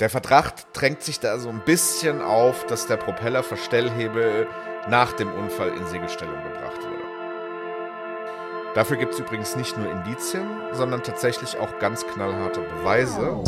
Der Verdacht drängt sich da so ein bisschen auf, dass der Propellerverstellhebel nach dem Unfall in Segelstellung gebracht wurde. Dafür gibt es übrigens nicht nur Indizien, sondern tatsächlich auch ganz knallharte Beweise.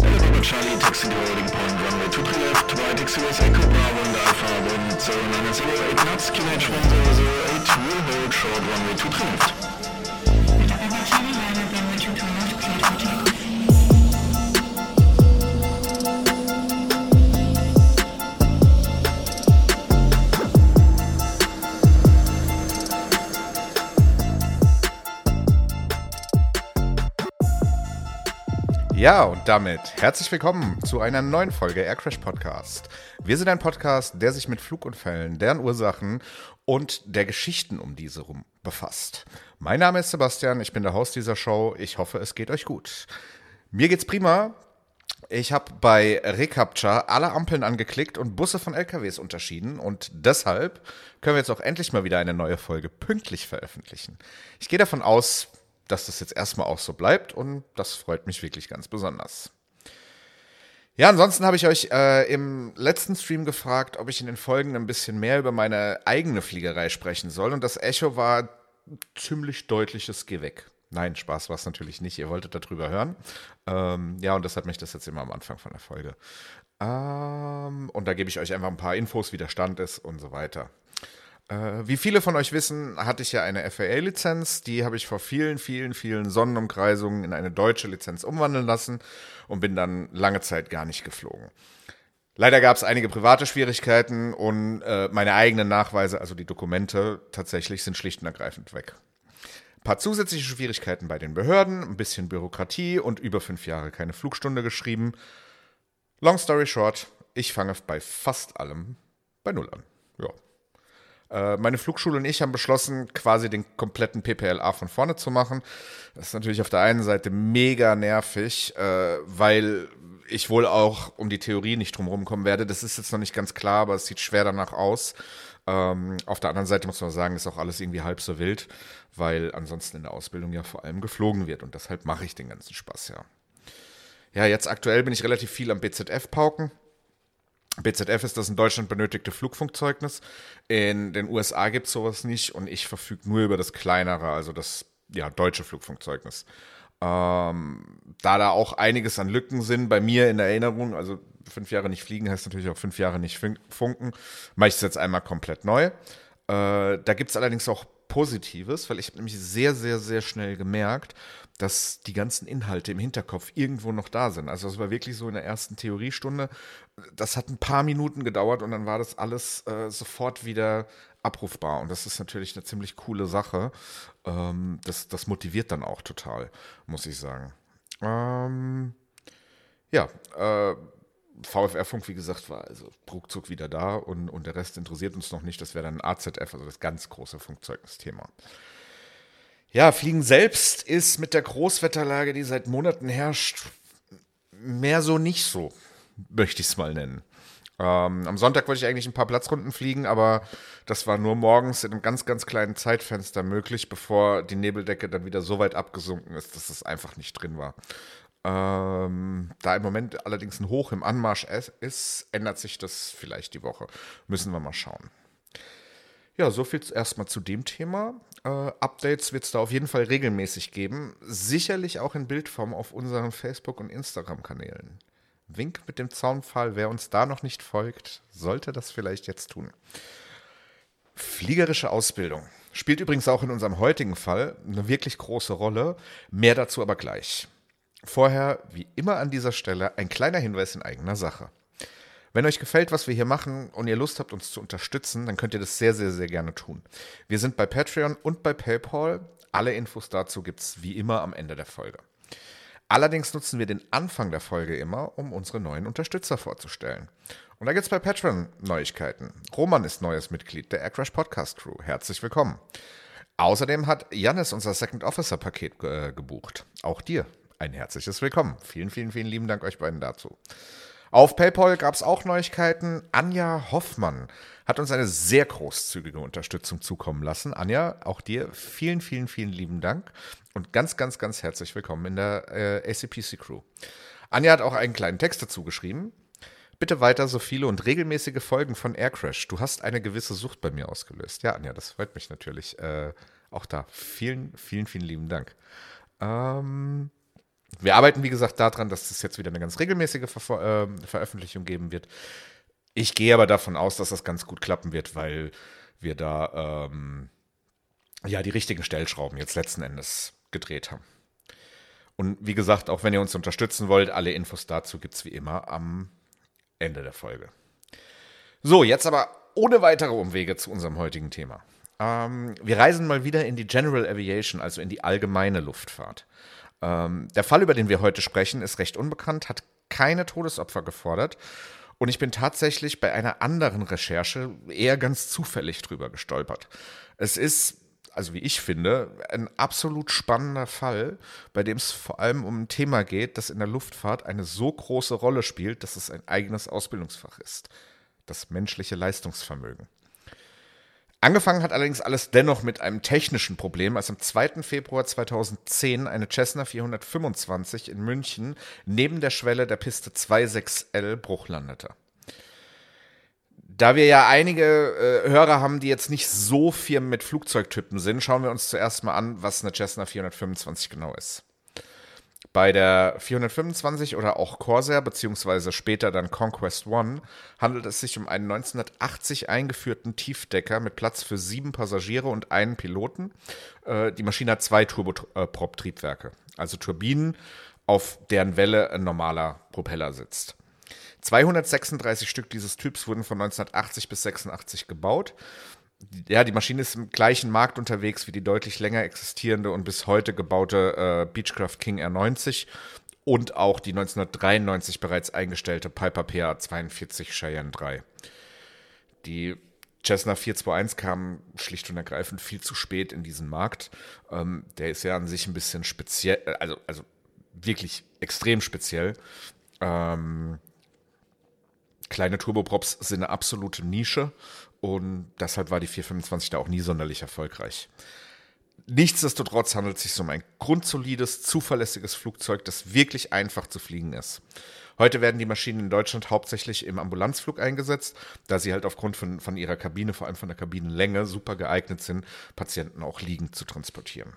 Ja, und damit herzlich willkommen zu einer neuen Folge Aircrash Podcast. Wir sind ein Podcast, der sich mit Flugunfällen, deren Ursachen und der Geschichten um diese rum befasst. Mein Name ist Sebastian, ich bin der Host dieser Show. Ich hoffe, es geht euch gut. Mir geht's prima. Ich habe bei Recapture alle Ampeln angeklickt und Busse von LKWs unterschieden und deshalb können wir jetzt auch endlich mal wieder eine neue Folge pünktlich veröffentlichen. Ich gehe davon aus, dass das jetzt erstmal auch so bleibt und das freut mich wirklich ganz besonders. Ja, ansonsten habe ich euch äh, im letzten Stream gefragt, ob ich in den Folgen ein bisschen mehr über meine eigene Fliegerei sprechen soll und das Echo war ziemlich deutliches Geh weg. Nein, Spaß war es natürlich nicht. Ihr wolltet darüber hören. Ähm, ja, und deshalb mich das jetzt immer am Anfang von der Folge. Ähm, und da gebe ich euch einfach ein paar Infos, wie der Stand ist und so weiter. Äh, wie viele von euch wissen, hatte ich ja eine FAA-Lizenz. Die habe ich vor vielen, vielen, vielen Sonnenumkreisungen in eine deutsche Lizenz umwandeln lassen und bin dann lange Zeit gar nicht geflogen. Leider gab es einige private Schwierigkeiten und äh, meine eigenen Nachweise, also die Dokumente, tatsächlich sind schlicht und ergreifend weg. Ein paar zusätzliche Schwierigkeiten bei den Behörden, ein bisschen Bürokratie und über fünf Jahre keine Flugstunde geschrieben. Long story short, ich fange bei fast allem bei Null an. Ja. Äh, meine Flugschule und ich haben beschlossen, quasi den kompletten PPLA von vorne zu machen. Das ist natürlich auf der einen Seite mega nervig, äh, weil ich wohl auch um die Theorie nicht drumherum kommen werde. Das ist jetzt noch nicht ganz klar, aber es sieht schwer danach aus. Ähm, auf der anderen Seite muss man sagen, ist auch alles irgendwie halb so wild, weil ansonsten in der Ausbildung ja vor allem geflogen wird und deshalb mache ich den ganzen Spaß ja. Ja, jetzt aktuell bin ich relativ viel am BZF pauken. BZF ist das in Deutschland benötigte Flugfunkzeugnis. In den USA gibt es sowas nicht und ich verfüge nur über das kleinere, also das ja, deutsche Flugfunkzeugnis. Ähm, da da auch einiges an Lücken sind bei mir in Erinnerung, also fünf Jahre nicht fliegen heißt natürlich auch fünf Jahre nicht funken, mache ich es jetzt einmal komplett neu. Äh, da gibt es allerdings auch Positives, weil ich habe nämlich sehr, sehr, sehr schnell gemerkt, dass die ganzen Inhalte im Hinterkopf irgendwo noch da sind. Also es war wirklich so in der ersten Theoriestunde. Das hat ein paar Minuten gedauert und dann war das alles äh, sofort wieder abrufbar. Und das ist natürlich eine ziemlich coole Sache. Ähm, das, das motiviert dann auch total, muss ich sagen. Ähm, ja, äh, VFR-Funk, wie gesagt, war also ruckzuck wieder da und, und der Rest interessiert uns noch nicht. Das wäre dann AZF, also das ganz große Funkzeugnisthema. Ja, Fliegen selbst ist mit der Großwetterlage, die seit Monaten herrscht, mehr so nicht so, möchte ich es mal nennen. Ähm, am Sonntag wollte ich eigentlich ein paar Platzrunden fliegen, aber das war nur morgens in einem ganz, ganz kleinen Zeitfenster möglich, bevor die Nebeldecke dann wieder so weit abgesunken ist, dass es einfach nicht drin war. Ähm, da im Moment allerdings ein Hoch im Anmarsch ist, ändert sich das vielleicht die Woche. Müssen wir mal schauen. Ja, so viel erstmal zu dem Thema. Äh, Updates wird es da auf jeden Fall regelmäßig geben. Sicherlich auch in Bildform auf unseren Facebook- und Instagram-Kanälen. Wink mit dem Zaunpfahl, wer uns da noch nicht folgt, sollte das vielleicht jetzt tun. Fliegerische Ausbildung spielt übrigens auch in unserem heutigen Fall eine wirklich große Rolle. Mehr dazu aber gleich. Vorher, wie immer an dieser Stelle, ein kleiner Hinweis in eigener Sache. Wenn euch gefällt, was wir hier machen und ihr Lust habt, uns zu unterstützen, dann könnt ihr das sehr, sehr, sehr gerne tun. Wir sind bei Patreon und bei PayPal. Alle Infos dazu gibt es wie immer am Ende der Folge. Allerdings nutzen wir den Anfang der Folge immer, um unsere neuen Unterstützer vorzustellen. Und da gibt es bei Patreon Neuigkeiten. Roman ist neues Mitglied der Aircrash Podcast Crew. Herzlich willkommen. Außerdem hat Janis unser Second Officer Paket äh, gebucht. Auch dir ein herzliches Willkommen. Vielen, vielen, vielen lieben Dank euch beiden dazu. Auf PayPal gab es auch Neuigkeiten. Anja Hoffmann hat uns eine sehr großzügige Unterstützung zukommen lassen. Anja, auch dir vielen, vielen, vielen lieben Dank und ganz, ganz, ganz herzlich willkommen in der äh, ACPC Crew. Anja hat auch einen kleinen Text dazu geschrieben. bitte weiter so viele und regelmäßige Folgen von Aircrash. Du hast eine gewisse Sucht bei mir ausgelöst. Ja, Anja, das freut mich natürlich. Äh, auch da. Vielen, vielen, vielen lieben Dank. Ähm, wir arbeiten, wie gesagt, daran, dass es jetzt wieder eine ganz regelmäßige Ver äh, Veröffentlichung geben wird. Ich gehe aber davon aus, dass das ganz gut klappen wird, weil wir da ähm, ja die richtigen Stellschrauben jetzt letzten Endes gedreht haben. Und wie gesagt, auch wenn ihr uns unterstützen wollt, alle Infos dazu gibt es wie immer am Ende der Folge. So, jetzt aber ohne weitere Umwege zu unserem heutigen Thema. Ähm, wir reisen mal wieder in die General Aviation, also in die allgemeine Luftfahrt. Ähm, der Fall, über den wir heute sprechen, ist recht unbekannt, hat keine Todesopfer gefordert. Und ich bin tatsächlich bei einer anderen Recherche eher ganz zufällig drüber gestolpert. Es ist also wie ich finde, ein absolut spannender Fall, bei dem es vor allem um ein Thema geht, das in der Luftfahrt eine so große Rolle spielt, dass es ein eigenes Ausbildungsfach ist. Das menschliche Leistungsvermögen. Angefangen hat allerdings alles dennoch mit einem technischen Problem, als am 2. Februar 2010 eine Cessna 425 in München neben der Schwelle der Piste 26L Bruch landete. Da wir ja einige äh, Hörer haben, die jetzt nicht so viel mit Flugzeugtypen sind, schauen wir uns zuerst mal an, was eine Cessna 425 genau ist. Bei der 425 oder auch Corsair beziehungsweise später dann Conquest One handelt es sich um einen 1980 eingeführten Tiefdecker mit Platz für sieben Passagiere und einen Piloten. Äh, die Maschine hat zwei Turboprop-Triebwerke, also Turbinen, auf deren Welle ein normaler Propeller sitzt. 236 Stück dieses Typs wurden von 1980 bis 86 gebaut. Ja, die Maschine ist im gleichen Markt unterwegs wie die deutlich länger existierende und bis heute gebaute äh, Beechcraft King R90 und auch die 1993 bereits eingestellte Piper PA 42 Cheyenne 3. Die Cessna 421 kam schlicht und ergreifend viel zu spät in diesen Markt. Ähm, der ist ja an sich ein bisschen speziell, also, also wirklich extrem speziell. Ähm, kleine Turboprops sind eine absolute Nische und deshalb war die 425 da auch nie sonderlich erfolgreich. Nichtsdestotrotz handelt es sich um ein grundsolides, zuverlässiges Flugzeug, das wirklich einfach zu fliegen ist. Heute werden die Maschinen in Deutschland hauptsächlich im Ambulanzflug eingesetzt, da sie halt aufgrund von, von ihrer Kabine, vor allem von der Kabinenlänge, super geeignet sind, Patienten auch liegend zu transportieren.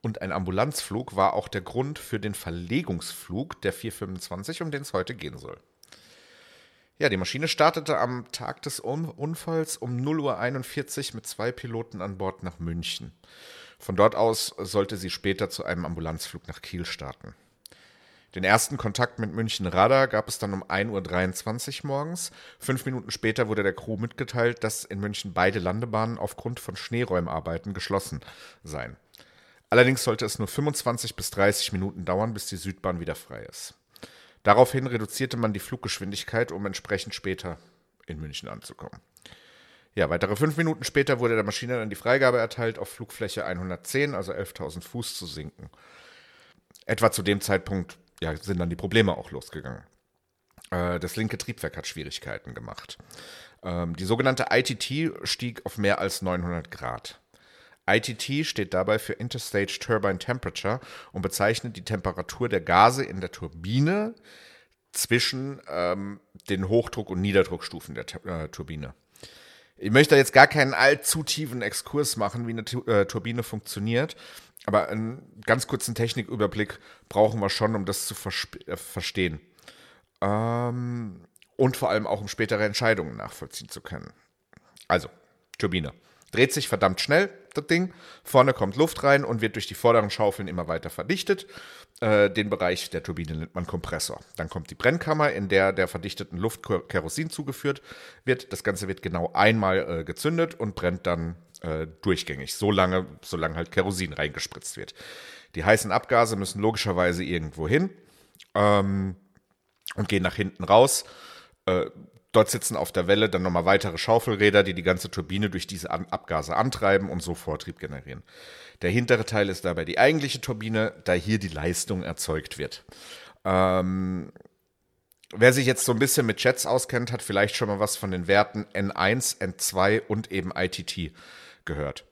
Und ein Ambulanzflug war auch der Grund für den Verlegungsflug der 425, um den es heute gehen soll. Ja, die Maschine startete am Tag des Unfalls um 0.41 Uhr mit zwei Piloten an Bord nach München. Von dort aus sollte sie später zu einem Ambulanzflug nach Kiel starten. Den ersten Kontakt mit München Radar gab es dann um 1.23 Uhr morgens. Fünf Minuten später wurde der Crew mitgeteilt, dass in München beide Landebahnen aufgrund von Schneeräumarbeiten geschlossen seien. Allerdings sollte es nur 25 bis 30 Minuten dauern, bis die Südbahn wieder frei ist. Daraufhin reduzierte man die Fluggeschwindigkeit, um entsprechend später in München anzukommen. Ja, weitere fünf Minuten später wurde der Maschine dann die Freigabe erteilt, auf Flugfläche 110, also 11.000 Fuß, zu sinken. Etwa zu dem Zeitpunkt ja, sind dann die Probleme auch losgegangen. Äh, das linke Triebwerk hat Schwierigkeiten gemacht. Ähm, die sogenannte ITT stieg auf mehr als 900 Grad. ITT steht dabei für Interstage Turbine Temperature und bezeichnet die Temperatur der Gase in der Turbine zwischen ähm, den Hochdruck- und Niederdruckstufen der äh, Turbine. Ich möchte jetzt gar keinen allzu tiefen Exkurs machen, wie eine tu äh, Turbine funktioniert, aber einen ganz kurzen Techniküberblick brauchen wir schon, um das zu äh, verstehen. Ähm, und vor allem auch, um spätere Entscheidungen nachvollziehen zu können. Also, Turbine. Dreht sich verdammt schnell, das Ding. Vorne kommt Luft rein und wird durch die vorderen Schaufeln immer weiter verdichtet. Äh, den Bereich der Turbine nennt man Kompressor. Dann kommt die Brennkammer, in der der verdichteten Luft Kerosin zugeführt wird. Das Ganze wird genau einmal äh, gezündet und brennt dann äh, durchgängig, so lange, solange halt Kerosin reingespritzt wird. Die heißen Abgase müssen logischerweise irgendwo hin ähm, und gehen nach hinten raus. Dort sitzen auf der Welle dann nochmal weitere Schaufelräder, die die ganze Turbine durch diese Abgase antreiben und so Vortrieb generieren. Der hintere Teil ist dabei die eigentliche Turbine, da hier die Leistung erzeugt wird. Ähm, wer sich jetzt so ein bisschen mit Jets auskennt, hat vielleicht schon mal was von den Werten N1, N2 und eben ITT gehört.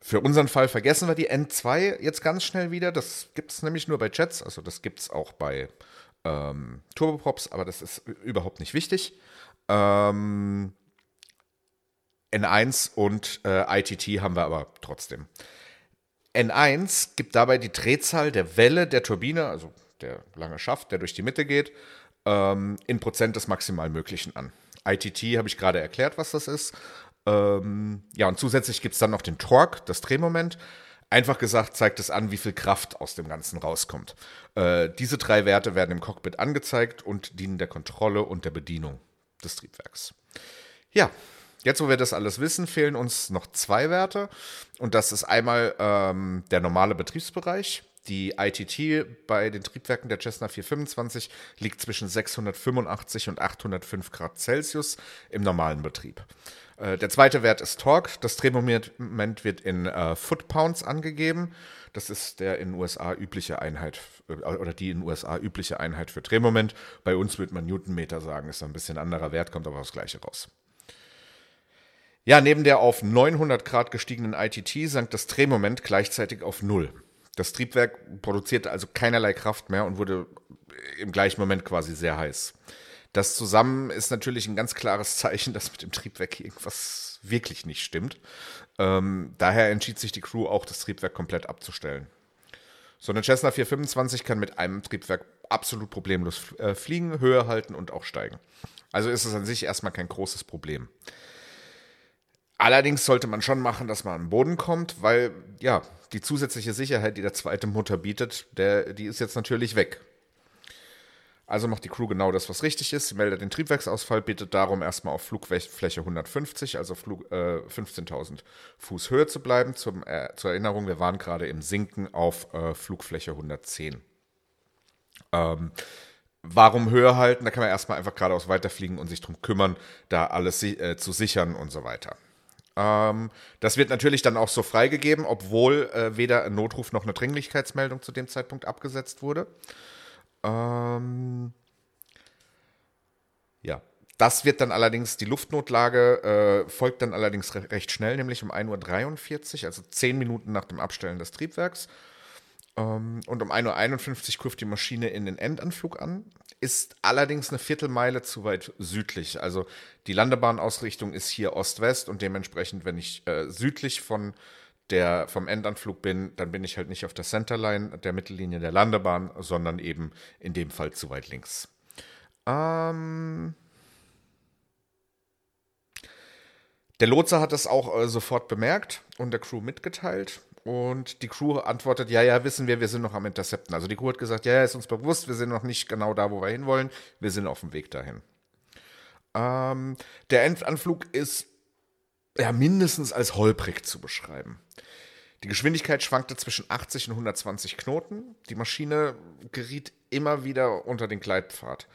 Für unseren Fall vergessen wir die N2 jetzt ganz schnell wieder. Das gibt es nämlich nur bei Jets, also das gibt es auch bei ähm, Turboprops, aber das ist überhaupt nicht wichtig. Ähm, N1 und äh, ITT haben wir aber trotzdem. N1 gibt dabei die Drehzahl der Welle der Turbine, also der lange Schaft, der durch die Mitte geht, ähm, in Prozent des maximal Möglichen an. ITT habe ich gerade erklärt, was das ist. Ähm, ja, und zusätzlich gibt es dann noch den Torque, das Drehmoment. Einfach gesagt zeigt es an, wie viel Kraft aus dem Ganzen rauskommt. Äh, diese drei Werte werden im Cockpit angezeigt und dienen der Kontrolle und der Bedienung des Triebwerks. Ja, Jetzt, wo wir das alles wissen, fehlen uns noch zwei Werte. Und das ist einmal ähm, der normale Betriebsbereich. Die ITT bei den Triebwerken der Cessna 425 liegt zwischen 685 und 805 Grad Celsius im normalen Betrieb. Äh, der zweite Wert ist Torque. Das Drehmoment wird in äh, Foot-Pounds angegeben. Das ist der in USA übliche Einheit äh, oder die in USA übliche Einheit für Drehmoment. Bei uns würde man Newtonmeter sagen, ist ein bisschen anderer Wert, kommt aber das gleiche raus. Ja, neben der auf 900 Grad gestiegenen ITT sank das Drehmoment gleichzeitig auf Null. Das Triebwerk produzierte also keinerlei Kraft mehr und wurde im gleichen Moment quasi sehr heiß. Das zusammen ist natürlich ein ganz klares Zeichen, dass mit dem Triebwerk irgendwas wirklich nicht stimmt. Ähm, daher entschied sich die Crew auch, das Triebwerk komplett abzustellen. So eine Cessna 425 kann mit einem Triebwerk absolut problemlos äh, fliegen, Höhe halten und auch steigen. Also ist es an sich erstmal kein großes Problem. Allerdings sollte man schon machen, dass man an den Boden kommt, weil ja, die zusätzliche Sicherheit, die der zweite Motor bietet, der, die ist jetzt natürlich weg. Also macht die Crew genau das, was richtig ist. Sie meldet den Triebwerksausfall, bittet darum, erstmal auf Flugfläche 150, also äh, 15.000 Fuß Höhe zu bleiben. Zum, äh, zur Erinnerung, wir waren gerade im Sinken auf äh, Flugfläche 110. Ähm, warum Höhe halten? Da kann man erstmal einfach geradeaus weiterfliegen und sich darum kümmern, da alles si äh, zu sichern und so weiter. Ähm, das wird natürlich dann auch so freigegeben, obwohl äh, weder ein Notruf noch eine Dringlichkeitsmeldung zu dem Zeitpunkt abgesetzt wurde. Ähm, ja, das wird dann allerdings, die Luftnotlage äh, folgt dann allerdings re recht schnell, nämlich um 1.43 Uhr, also 10 Minuten nach dem Abstellen des Triebwerks. Ähm, und um 1.51 Uhr kurft die Maschine in den Endanflug an, ist allerdings eine Viertelmeile zu weit südlich. Also die Landebahnausrichtung ist hier Ost-West und dementsprechend, wenn ich äh, südlich von der, vom Endanflug bin, dann bin ich halt nicht auf der Centerline der Mittellinie der Landebahn, sondern eben in dem Fall zu weit links. Ähm der Lotse hat das auch äh, sofort bemerkt und der Crew mitgeteilt. Und die Crew antwortet, ja, ja, wissen wir, wir sind noch am Intercepten. Also die Crew hat gesagt, ja, ja, ist uns bewusst, wir sind noch nicht genau da, wo wir hinwollen. Wir sind auf dem Weg dahin. Ähm, der Endanflug ist ja mindestens als holprig zu beschreiben. Die Geschwindigkeit schwankte zwischen 80 und 120 Knoten. Die Maschine geriet immer wieder unter den Gleitpfad.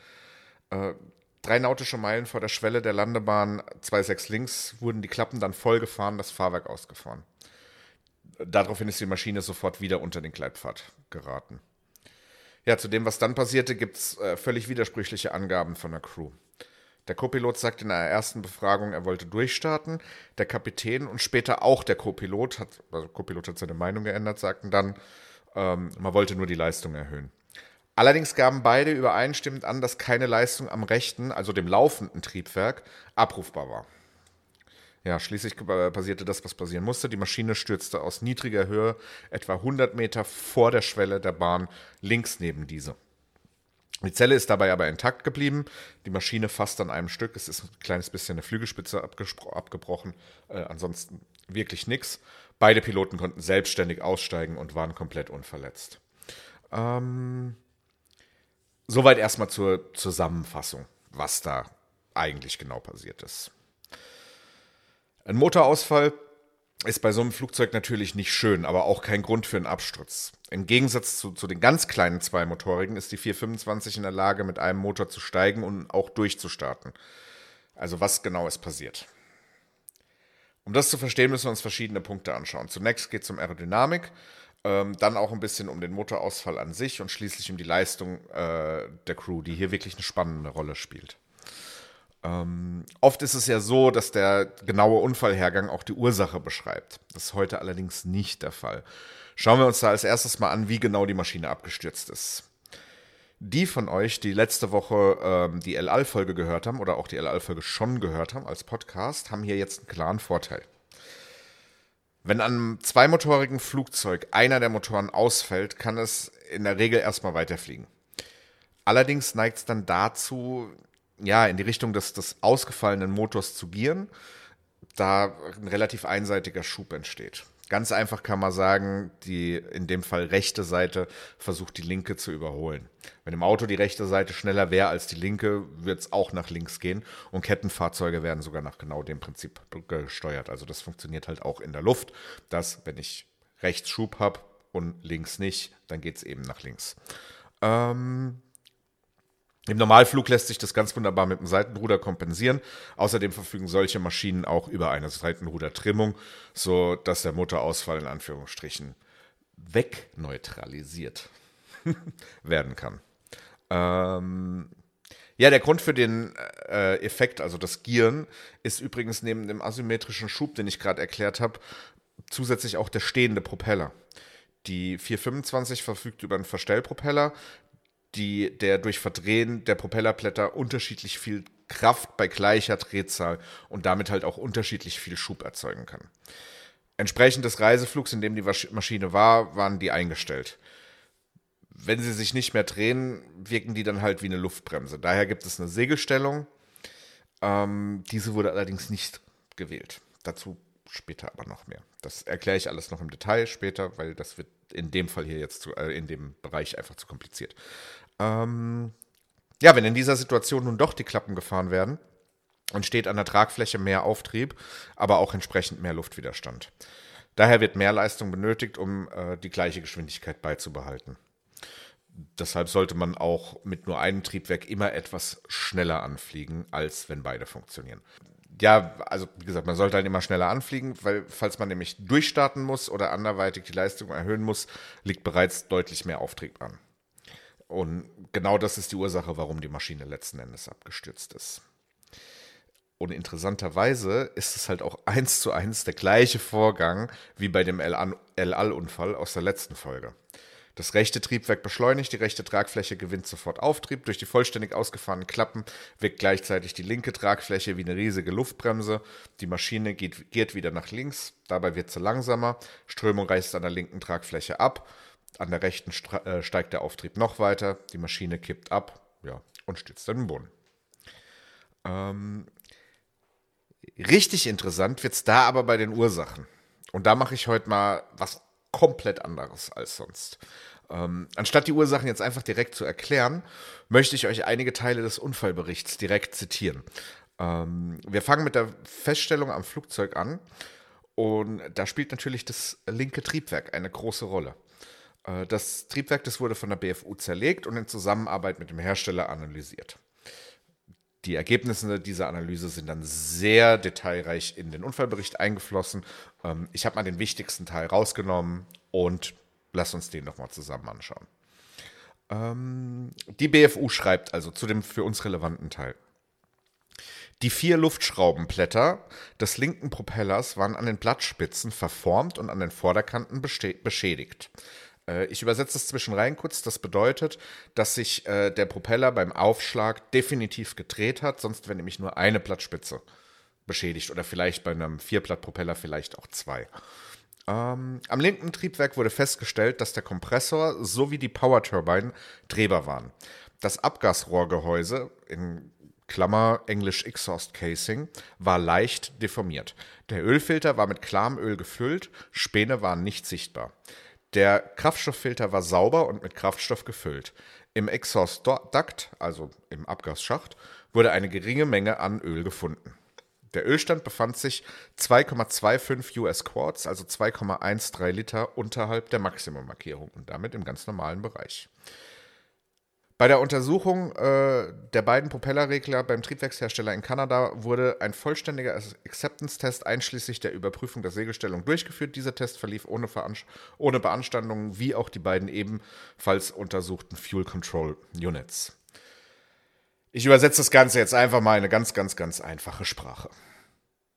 Äh, drei nautische Meilen vor der Schwelle der Landebahn 26 links wurden die Klappen dann vollgefahren, das Fahrwerk ausgefahren. Daraufhin ist die Maschine sofort wieder unter den Gleitpfad geraten. Ja, zu dem, was dann passierte, gibt es äh, völlig widersprüchliche Angaben von der Crew. Der Co-Pilot sagt in der ersten Befragung, er wollte durchstarten. Der Kapitän und später auch der Co-Pilot, hat, also Co-Pilot hat seine Meinung geändert, sagten dann, ähm, man wollte nur die Leistung erhöhen. Allerdings gaben beide übereinstimmend an, dass keine Leistung am rechten, also dem laufenden Triebwerk, abrufbar war. Ja, schließlich passierte das, was passieren musste. Die Maschine stürzte aus niedriger Höhe etwa 100 Meter vor der Schwelle der Bahn links neben diese. Die Zelle ist dabei aber intakt geblieben. Die Maschine fast an einem Stück. Es ist ein kleines bisschen eine Flügelspitze abgebrochen. Äh, ansonsten wirklich nichts. Beide Piloten konnten selbstständig aussteigen und waren komplett unverletzt. Ähm, soweit erstmal zur Zusammenfassung, was da eigentlich genau passiert ist. Ein Motorausfall ist bei so einem Flugzeug natürlich nicht schön, aber auch kein Grund für einen Absturz. Im Gegensatz zu, zu den ganz kleinen zweimotorigen ist die 425 in der Lage, mit einem Motor zu steigen und auch durchzustarten. Also was genau ist passiert? Um das zu verstehen, müssen wir uns verschiedene Punkte anschauen. Zunächst geht es um Aerodynamik, ähm, dann auch ein bisschen um den Motorausfall an sich und schließlich um die Leistung äh, der Crew, die hier wirklich eine spannende Rolle spielt. Ähm, oft ist es ja so, dass der genaue Unfallhergang auch die Ursache beschreibt. Das ist heute allerdings nicht der Fall. Schauen wir uns da als erstes mal an, wie genau die Maschine abgestürzt ist. Die von euch, die letzte Woche ähm, die El Al-Folge gehört haben oder auch die El Al-Folge schon gehört haben als Podcast, haben hier jetzt einen klaren Vorteil. Wenn an einem zweimotorigen Flugzeug einer der Motoren ausfällt, kann es in der Regel erstmal weiterfliegen. Allerdings neigt es dann dazu, ja, in die Richtung des, des ausgefallenen Motors zu gieren, da ein relativ einseitiger Schub entsteht. Ganz einfach kann man sagen, die in dem Fall rechte Seite versucht die linke zu überholen. Wenn im Auto die rechte Seite schneller wäre als die linke, wird es auch nach links gehen und Kettenfahrzeuge werden sogar nach genau dem Prinzip gesteuert. Also das funktioniert halt auch in der Luft, dass wenn ich rechts Schub habe und links nicht, dann geht es eben nach links. Ähm, im Normalflug lässt sich das ganz wunderbar mit dem Seitenruder kompensieren. Außerdem verfügen solche Maschinen auch über eine Seitenrudertrimmung, so dass der Motorausfall in Anführungsstrichen wegneutralisiert werden kann. Ähm, ja, der Grund für den äh, Effekt, also das Gieren, ist übrigens neben dem asymmetrischen Schub, den ich gerade erklärt habe, zusätzlich auch der stehende Propeller. Die 425 verfügt über einen Verstellpropeller, die, der durch Verdrehen der Propellerblätter unterschiedlich viel Kraft bei gleicher Drehzahl und damit halt auch unterschiedlich viel Schub erzeugen kann. Entsprechend des Reiseflugs, in dem die Maschine war, waren die eingestellt. Wenn sie sich nicht mehr drehen, wirken die dann halt wie eine Luftbremse. Daher gibt es eine Segelstellung. Ähm, diese wurde allerdings nicht gewählt. Dazu später aber noch mehr. Das erkläre ich alles noch im Detail später, weil das wird in dem Fall hier jetzt zu, äh, in dem Bereich einfach zu kompliziert. Ähm, ja, wenn in dieser Situation nun doch die Klappen gefahren werden, entsteht an der Tragfläche mehr Auftrieb, aber auch entsprechend mehr Luftwiderstand. Daher wird mehr Leistung benötigt, um äh, die gleiche Geschwindigkeit beizubehalten. Deshalb sollte man auch mit nur einem Triebwerk immer etwas schneller anfliegen, als wenn beide funktionieren. Ja, also wie gesagt, man sollte dann immer schneller anfliegen, weil falls man nämlich durchstarten muss oder anderweitig die Leistung erhöhen muss, liegt bereits deutlich mehr Auftrieb an. Und genau das ist die Ursache, warum die Maschine letzten Endes abgestürzt ist. Und interessanterweise ist es halt auch eins zu eins der gleiche Vorgang wie bei dem El Al-Unfall aus der letzten Folge. Das rechte Triebwerk beschleunigt, die rechte Tragfläche gewinnt sofort Auftrieb. Durch die vollständig ausgefahrenen Klappen wirkt gleichzeitig die linke Tragfläche wie eine riesige Luftbremse. Die Maschine geht, geht wieder nach links, dabei wird sie langsamer. Strömung reißt an der linken Tragfläche ab. An der rechten äh, steigt der Auftrieb noch weiter, die Maschine kippt ab ja, und stürzt dann im Boden. Ähm, richtig interessant wird es da aber bei den Ursachen. Und da mache ich heute mal was komplett anderes als sonst. Ähm, anstatt die Ursachen jetzt einfach direkt zu erklären, möchte ich euch einige Teile des Unfallberichts direkt zitieren. Ähm, wir fangen mit der Feststellung am Flugzeug an. Und da spielt natürlich das linke Triebwerk eine große Rolle. Äh, das Triebwerk, das wurde von der BFU zerlegt und in Zusammenarbeit mit dem Hersteller analysiert. Die Ergebnisse dieser Analyse sind dann sehr detailreich in den Unfallbericht eingeflossen. Ähm, ich habe mal den wichtigsten Teil rausgenommen und lass uns den nochmal zusammen anschauen. Ähm, die BFU schreibt also zu dem für uns relevanten Teil. Die vier Luftschraubenblätter des linken Propellers waren an den Blattspitzen verformt und an den Vorderkanten beschädigt. Äh, ich übersetze es zwischen rein kurz. Das bedeutet, dass sich äh, der Propeller beim Aufschlag definitiv gedreht hat, sonst wäre nämlich nur eine Blattspitze beschädigt oder vielleicht bei einem Vierblattpropeller vielleicht auch zwei. Ähm, am linken Triebwerk wurde festgestellt, dass der Kompressor sowie die Power Turbine drehbar waren. Das Abgasrohrgehäuse in Klammer English Exhaust Casing war leicht deformiert. Der Ölfilter war mit klarem Öl gefüllt, Späne waren nicht sichtbar. Der Kraftstofffilter war sauber und mit Kraftstoff gefüllt. Im Exhaust Duct, also im Abgasschacht, wurde eine geringe Menge an Öl gefunden. Der Ölstand befand sich 2,25 US Quarts, also 2,13 Liter unterhalb der Maximummarkierung und damit im ganz normalen Bereich. Bei der Untersuchung äh, der beiden Propellerregler beim Triebwerkshersteller in Kanada wurde ein vollständiger Acceptance-Test einschließlich der Überprüfung der Segelstellung durchgeführt. Dieser Test verlief ohne, ohne Beanstandungen, wie auch die beiden ebenfalls untersuchten Fuel Control Units. Ich übersetze das Ganze jetzt einfach mal in eine ganz, ganz, ganz einfache Sprache.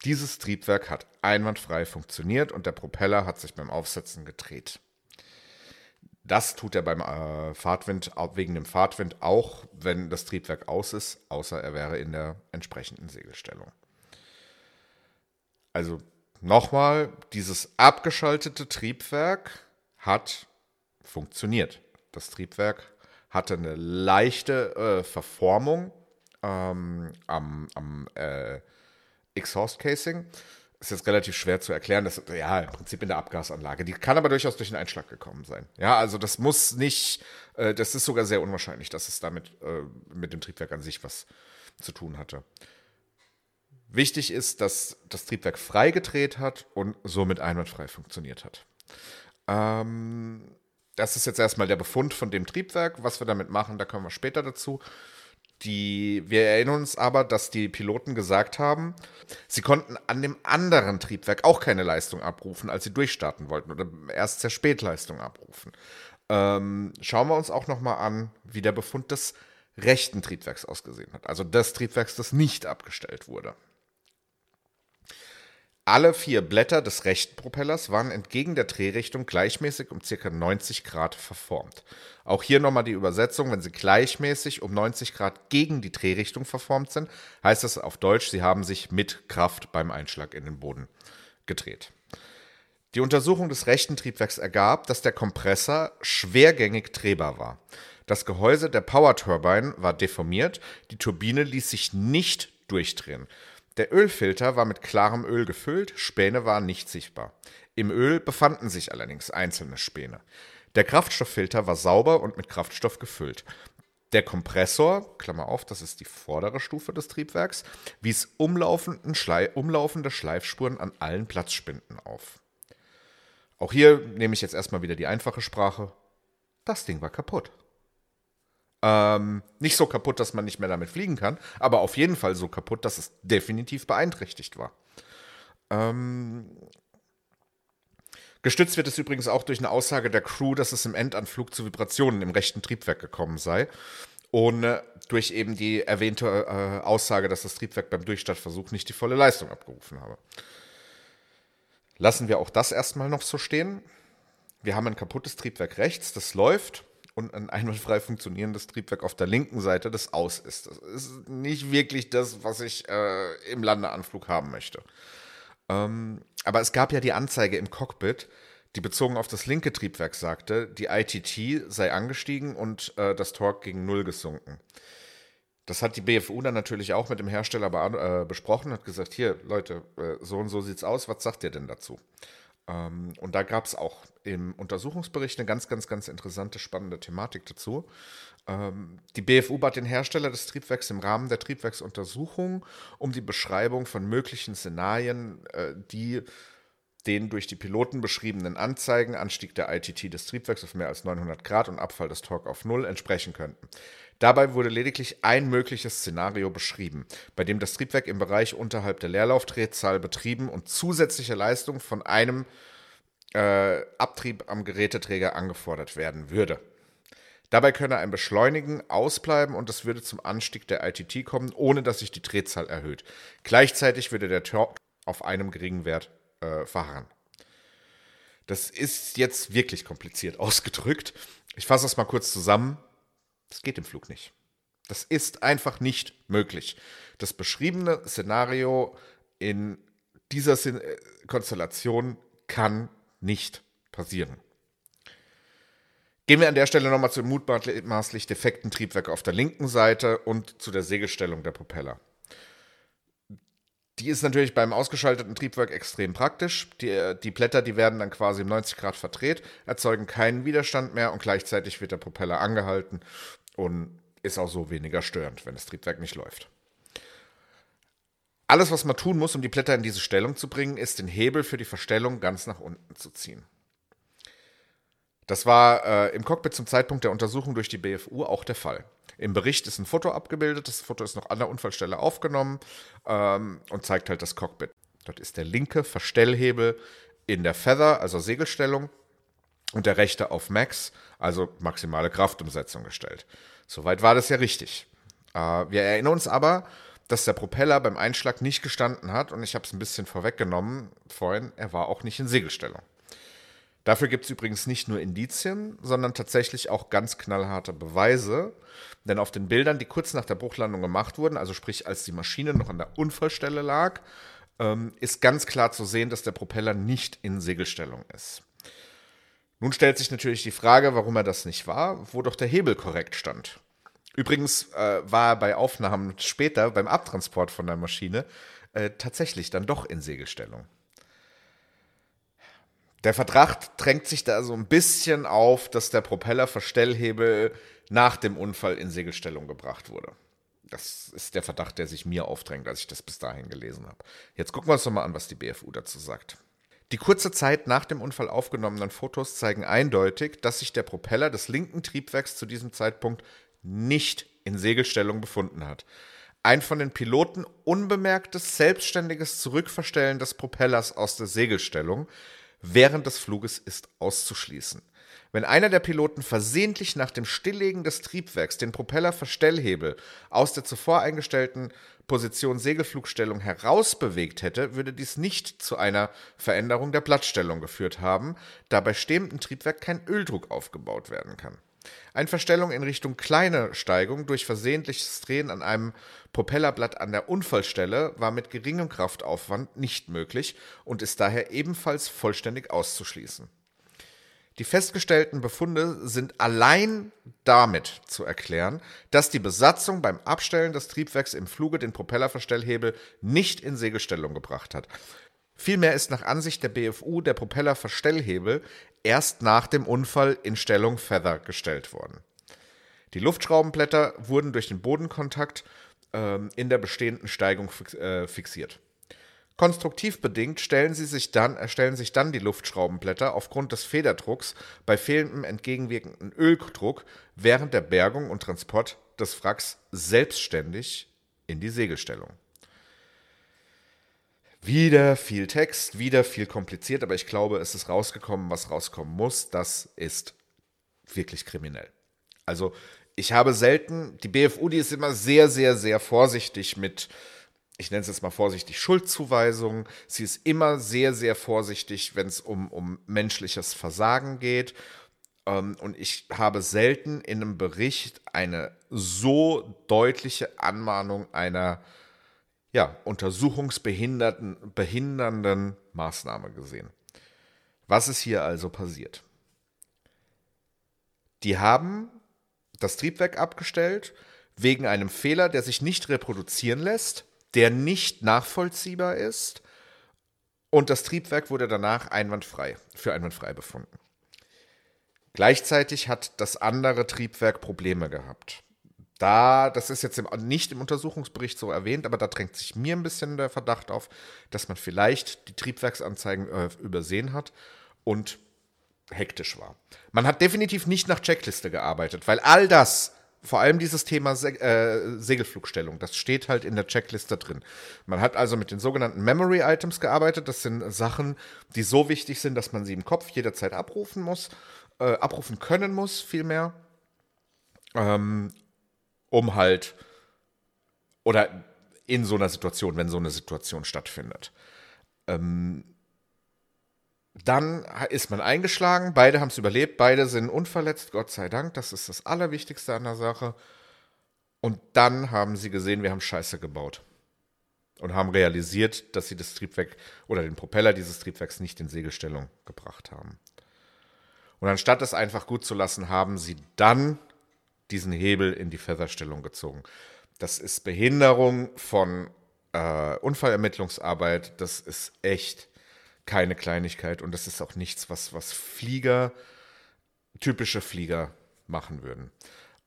Dieses Triebwerk hat einwandfrei funktioniert und der Propeller hat sich beim Aufsetzen gedreht. Das tut er beim äh, Fahrtwind, wegen dem Fahrtwind auch, wenn das Triebwerk aus ist, außer er wäre in der entsprechenden Segelstellung. Also nochmal, dieses abgeschaltete Triebwerk hat funktioniert. Das Triebwerk hatte eine leichte äh, Verformung ähm, am, am äh, Exhaust Casing. Ist jetzt relativ schwer zu erklären. Das ja im Prinzip in der Abgasanlage. Die kann aber durchaus durch einen Einschlag gekommen sein. Ja, also das muss nicht. Äh, das ist sogar sehr unwahrscheinlich, dass es damit äh, mit dem Triebwerk an sich was zu tun hatte. Wichtig ist, dass das Triebwerk frei gedreht hat und somit einwandfrei funktioniert hat. Ähm, das ist jetzt erstmal der Befund von dem Triebwerk. Was wir damit machen, da kommen wir später dazu. Die, wir erinnern uns aber, dass die Piloten gesagt haben, sie konnten an dem anderen Triebwerk auch keine Leistung abrufen, als sie durchstarten wollten oder erst sehr spät Leistung abrufen. Ähm, schauen wir uns auch nochmal an, wie der Befund des rechten Triebwerks ausgesehen hat. Also des Triebwerks, das nicht abgestellt wurde. Alle vier Blätter des rechten Propellers waren entgegen der Drehrichtung gleichmäßig um ca. 90 Grad verformt. Auch hier nochmal die Übersetzung, wenn sie gleichmäßig um 90 Grad gegen die Drehrichtung verformt sind, heißt das auf Deutsch, sie haben sich mit Kraft beim Einschlag in den Boden gedreht. Die Untersuchung des rechten Triebwerks ergab, dass der Kompressor schwergängig drehbar war. Das Gehäuse der Power Turbine war deformiert, die Turbine ließ sich nicht durchdrehen. Der Ölfilter war mit klarem Öl gefüllt, Späne waren nicht sichtbar. Im Öl befanden sich allerdings einzelne Späne. Der Kraftstofffilter war sauber und mit Kraftstoff gefüllt. Der Kompressor, Klammer auf, das ist die vordere Stufe des Triebwerks, wies Schlei umlaufende Schleifspuren an allen Platzspinden auf. Auch hier nehme ich jetzt erstmal wieder die einfache Sprache. Das Ding war kaputt. Ähm, nicht so kaputt, dass man nicht mehr damit fliegen kann, aber auf jeden Fall so kaputt, dass es definitiv beeinträchtigt war. Ähm, gestützt wird es übrigens auch durch eine Aussage der Crew, dass es im Endanflug zu Vibrationen im rechten Triebwerk gekommen sei. Äh, durch eben die erwähnte äh, Aussage, dass das Triebwerk beim Durchstartversuch nicht die volle Leistung abgerufen habe. Lassen wir auch das erstmal noch so stehen. Wir haben ein kaputtes Triebwerk rechts, das läuft und ein einwandfrei funktionierendes Triebwerk auf der linken Seite, das aus ist. Das ist nicht wirklich das, was ich äh, im Landeanflug haben möchte. Ähm, aber es gab ja die Anzeige im Cockpit, die bezogen auf das linke Triebwerk sagte, die ITT sei angestiegen und äh, das Torque gegen Null gesunken. Das hat die BFU dann natürlich auch mit dem Hersteller äh, besprochen, hat gesagt, hier Leute, äh, so und so sieht's aus, was sagt ihr denn dazu? Ähm, und da gab es auch im Untersuchungsbericht eine ganz, ganz, ganz interessante, spannende Thematik dazu. Ähm, die BFU bat den Hersteller des Triebwerks im Rahmen der Triebwerksuntersuchung um die Beschreibung von möglichen Szenarien, äh, die den durch die Piloten beschriebenen Anzeigen, Anstieg der ITT des Triebwerks auf mehr als 900 Grad und Abfall des Torque auf Null entsprechen könnten. Dabei wurde lediglich ein mögliches Szenario beschrieben, bei dem das Triebwerk im Bereich unterhalb der Leerlaufdrehzahl betrieben und zusätzliche Leistung von einem äh, Abtrieb am Geräteträger angefordert werden würde. Dabei könne ein Beschleunigen ausbleiben und es würde zum Anstieg der ITT kommen, ohne dass sich die Drehzahl erhöht. Gleichzeitig würde der Torque auf einem geringen Wert äh, verharren. Das ist jetzt wirklich kompliziert ausgedrückt. Ich fasse das mal kurz zusammen. Das geht im Flug nicht. Das ist einfach nicht möglich. Das beschriebene Szenario in dieser äh, Konstellation kann nicht passieren. Gehen wir an der Stelle nochmal zum mutmaßlich defekten Triebwerk auf der linken Seite und zu der Segelstellung der Propeller. Die ist natürlich beim ausgeschalteten Triebwerk extrem praktisch. Die, die Blätter, die werden dann quasi um 90 Grad verdreht, erzeugen keinen Widerstand mehr und gleichzeitig wird der Propeller angehalten und ist auch so weniger störend, wenn das Triebwerk nicht läuft. Alles, was man tun muss, um die Blätter in diese Stellung zu bringen, ist den Hebel für die Verstellung ganz nach unten zu ziehen. Das war äh, im Cockpit zum Zeitpunkt der Untersuchung durch die BFU auch der Fall. Im Bericht ist ein Foto abgebildet. Das Foto ist noch an der Unfallstelle aufgenommen ähm, und zeigt halt das Cockpit. Dort ist der linke Verstellhebel in der Feather, also Segelstellung, und der rechte auf Max, also maximale Kraftumsetzung gestellt. Soweit war das ja richtig. Äh, wir erinnern uns aber, dass der Propeller beim Einschlag nicht gestanden hat und ich habe es ein bisschen vorweggenommen vorhin, er war auch nicht in Segelstellung. Dafür gibt es übrigens nicht nur Indizien, sondern tatsächlich auch ganz knallharte Beweise. Denn auf den Bildern, die kurz nach der Bruchlandung gemacht wurden, also sprich als die Maschine noch an der Unfallstelle lag, ähm, ist ganz klar zu sehen, dass der Propeller nicht in Segelstellung ist. Nun stellt sich natürlich die Frage, warum er das nicht war, wo doch der Hebel korrekt stand. Übrigens äh, war er bei Aufnahmen später beim Abtransport von der Maschine äh, tatsächlich dann doch in Segelstellung. Der Vertrag drängt sich da so ein bisschen auf, dass der Propellerverstellhebel nach dem Unfall in Segelstellung gebracht wurde. Das ist der Verdacht, der sich mir aufdrängt, als ich das bis dahin gelesen habe. Jetzt gucken wir uns doch mal an, was die BFU dazu sagt. Die kurze Zeit nach dem Unfall aufgenommenen Fotos zeigen eindeutig, dass sich der Propeller des linken Triebwerks zu diesem Zeitpunkt nicht in Segelstellung befunden hat. Ein von den Piloten unbemerktes, selbstständiges Zurückverstellen des Propellers aus der Segelstellung während des Fluges ist auszuschließen. Wenn einer der Piloten versehentlich nach dem Stilllegen des Triebwerks den Propellerverstellhebel aus der zuvor eingestellten Position Segelflugstellung herausbewegt hätte, würde dies nicht zu einer Veränderung der Blattstellung geführt haben, da bei stehendem Triebwerk kein Öldruck aufgebaut werden kann. Eine Verstellung in Richtung kleine Steigung durch versehentliches Drehen an einem Propellerblatt an der Unfallstelle war mit geringem Kraftaufwand nicht möglich und ist daher ebenfalls vollständig auszuschließen. Die festgestellten Befunde sind allein damit zu erklären, dass die Besatzung beim Abstellen des Triebwerks im Fluge den Propellerverstellhebel nicht in Segelstellung gebracht hat. Vielmehr ist nach Ansicht der BFU der Propellerverstellhebel erst nach dem Unfall in Stellung Feather gestellt worden. Die Luftschraubenblätter wurden durch den Bodenkontakt ähm, in der bestehenden Steigung fix, äh, fixiert. Konstruktiv bedingt stellen, sie sich dann, erstellen sich dann die Luftschraubenblätter aufgrund des Federdrucks bei fehlendem entgegenwirkenden Öldruck während der Bergung und Transport des Wracks selbstständig in die Segelstellung. Wieder viel Text, wieder viel kompliziert, aber ich glaube, es ist rausgekommen, was rauskommen muss. Das ist wirklich kriminell. Also, ich habe selten, die BFU, die ist immer sehr, sehr, sehr vorsichtig mit, ich nenne es jetzt mal vorsichtig, Schuldzuweisungen. Sie ist immer sehr, sehr vorsichtig, wenn es um, um menschliches Versagen geht. Ähm, und ich habe selten in einem Bericht eine so deutliche Anmahnung einer ja, untersuchungsbehindernden behindernden Maßnahme gesehen. Was ist hier also passiert? Die haben das Triebwerk abgestellt wegen einem Fehler, der sich nicht reproduzieren lässt, der nicht nachvollziehbar ist und das Triebwerk wurde danach einwandfrei, für einwandfrei befunden. Gleichzeitig hat das andere Triebwerk Probleme gehabt da, das ist jetzt nicht im Untersuchungsbericht so erwähnt, aber da drängt sich mir ein bisschen der Verdacht auf, dass man vielleicht die Triebwerksanzeigen äh, übersehen hat und hektisch war. Man hat definitiv nicht nach Checkliste gearbeitet, weil all das, vor allem dieses Thema Se äh, Segelflugstellung, das steht halt in der Checkliste drin. Man hat also mit den sogenannten Memory Items gearbeitet. Das sind Sachen, die so wichtig sind, dass man sie im Kopf jederzeit abrufen muss, äh, abrufen können muss, vielmehr. Ähm, um halt oder in so einer Situation, wenn so eine Situation stattfindet. Ähm, dann ist man eingeschlagen, beide haben es überlebt, beide sind unverletzt, Gott sei Dank, das ist das Allerwichtigste an der Sache. Und dann haben sie gesehen, wir haben Scheiße gebaut. Und haben realisiert, dass sie das Triebwerk oder den Propeller dieses Triebwerks nicht in Segelstellung gebracht haben. Und anstatt es einfach gut zu lassen, haben sie dann diesen Hebel in die Featherstellung gezogen. Das ist Behinderung von äh, Unfallermittlungsarbeit. Das ist echt keine Kleinigkeit und das ist auch nichts, was, was Flieger, typische Flieger machen würden.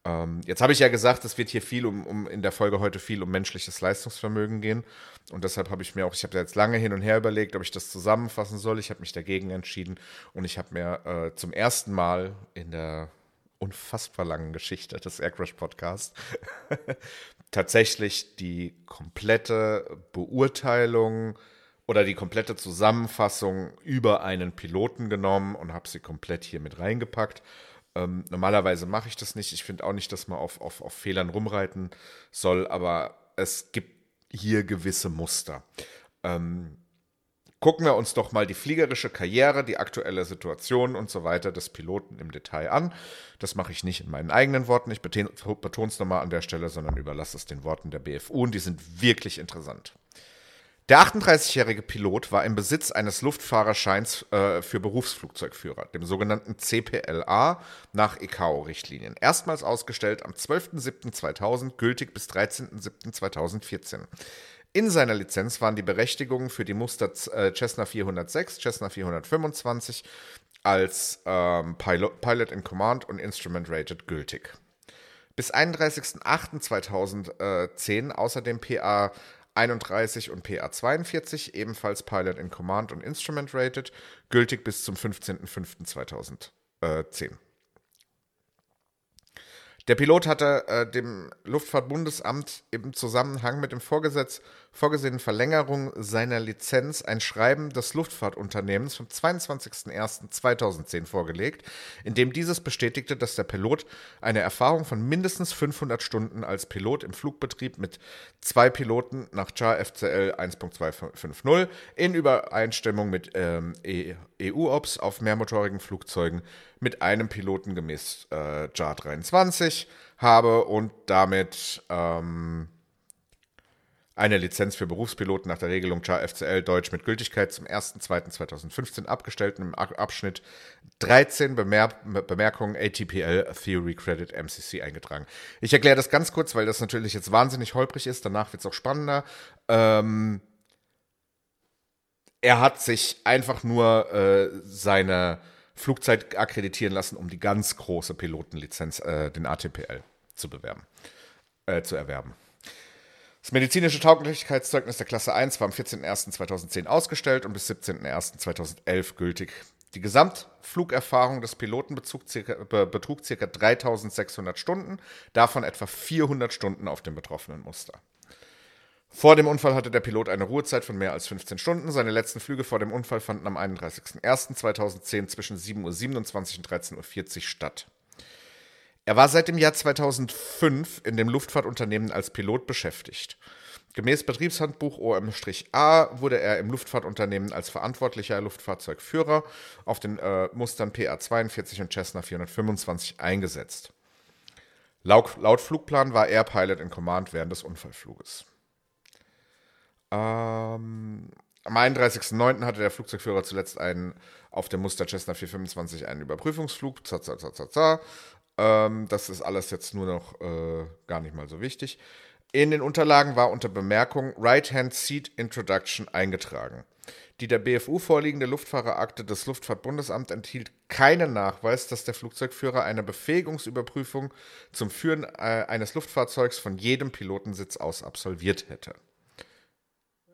Ähm, jetzt habe ich ja gesagt, es wird hier viel um, um in der Folge heute viel um menschliches Leistungsvermögen gehen und deshalb habe ich mir auch, ich habe da jetzt lange hin und her überlegt, ob ich das zusammenfassen soll. Ich habe mich dagegen entschieden und ich habe mir äh, zum ersten Mal in der unfassbar langen Geschichte des Aircrash Podcasts tatsächlich die komplette Beurteilung oder die komplette Zusammenfassung über einen Piloten genommen und habe sie komplett hier mit reingepackt. Ähm, normalerweise mache ich das nicht. Ich finde auch nicht, dass man auf, auf, auf Fehlern rumreiten soll, aber es gibt hier gewisse Muster. Ähm, Gucken wir uns doch mal die fliegerische Karriere, die aktuelle Situation und so weiter des Piloten im Detail an. Das mache ich nicht in meinen eigenen Worten. Ich betone es nochmal an der Stelle, sondern überlasse es den Worten der BFU und die sind wirklich interessant. Der 38-jährige Pilot war im Besitz eines Luftfahrerscheins äh, für Berufsflugzeugführer, dem sogenannten CPLA nach ICAO-Richtlinien. Erstmals ausgestellt am 12.07.2000, gültig bis 13.07.2014. In seiner Lizenz waren die Berechtigungen für die Muster äh, Cessna 406, Cessna 425 als ähm, Pilot, Pilot in Command und Instrument Rated gültig. Bis 31.08.2010 außerdem PA 31 und PA 42, ebenfalls Pilot in Command und Instrument Rated, gültig bis zum 15.05.2010. Der Pilot hatte äh, dem Luftfahrtbundesamt im Zusammenhang mit dem Vorgesetz, vorgesehenen Verlängerung seiner Lizenz ein Schreiben des Luftfahrtunternehmens vom 22.01.2010 vorgelegt, in dem dieses bestätigte, dass der Pilot eine Erfahrung von mindestens 500 Stunden als Pilot im Flugbetrieb mit zwei Piloten nach JAR FCL 1.250 in Übereinstimmung mit ähm, EU-Ops e auf mehrmotorigen Flugzeugen mit einem Piloten gemäß äh, JAR 23 habe und damit ähm, eine Lizenz für Berufspiloten nach der Regelung JAR FCL Deutsch mit Gültigkeit zum 1.2.2015 abgestellt im Abschnitt 13 Bemer Bemerkungen ATPL Theory Credit MCC eingetragen. Ich erkläre das ganz kurz, weil das natürlich jetzt wahnsinnig holprig ist. Danach wird es auch spannender. Ähm, er hat sich einfach nur äh, seine Flugzeit akkreditieren lassen, um die ganz große Pilotenlizenz, äh, den ATPL, zu bewerben, äh, zu erwerben. Das medizinische Tauglichkeitszeugnis der Klasse 1 war am 14.01.2010 ausgestellt und bis 17.01.2011 gültig. Die Gesamtflugerfahrung des Piloten betrug ca. 3600 Stunden, davon etwa 400 Stunden auf dem betroffenen Muster. Vor dem Unfall hatte der Pilot eine Ruhezeit von mehr als 15 Stunden. Seine letzten Flüge vor dem Unfall fanden am 31.01.2010 zwischen 7.27 Uhr und 13.40 Uhr statt. Er war seit dem Jahr 2005 in dem Luftfahrtunternehmen als Pilot beschäftigt. Gemäß Betriebshandbuch OM-A wurde er im Luftfahrtunternehmen als verantwortlicher Luftfahrzeugführer auf den äh, Mustern PA 42 und Cessna 425 eingesetzt. Laut, laut Flugplan war er Pilot in Command während des Unfallfluges. Ähm, am 31.09. hatte der Flugzeugführer zuletzt einen auf dem Muster Cessna 425 einen Überprüfungsflug. Za, za, za. Ähm, das ist alles jetzt nur noch äh, gar nicht mal so wichtig. In den Unterlagen war unter Bemerkung Right-Hand Seat Introduction eingetragen. Die der BFU vorliegende Luftfahrerakte des Luftfahrtbundesamts enthielt keinen Nachweis, dass der Flugzeugführer eine Befähigungsüberprüfung zum Führen äh, eines Luftfahrzeugs von jedem Pilotensitz aus absolviert hätte.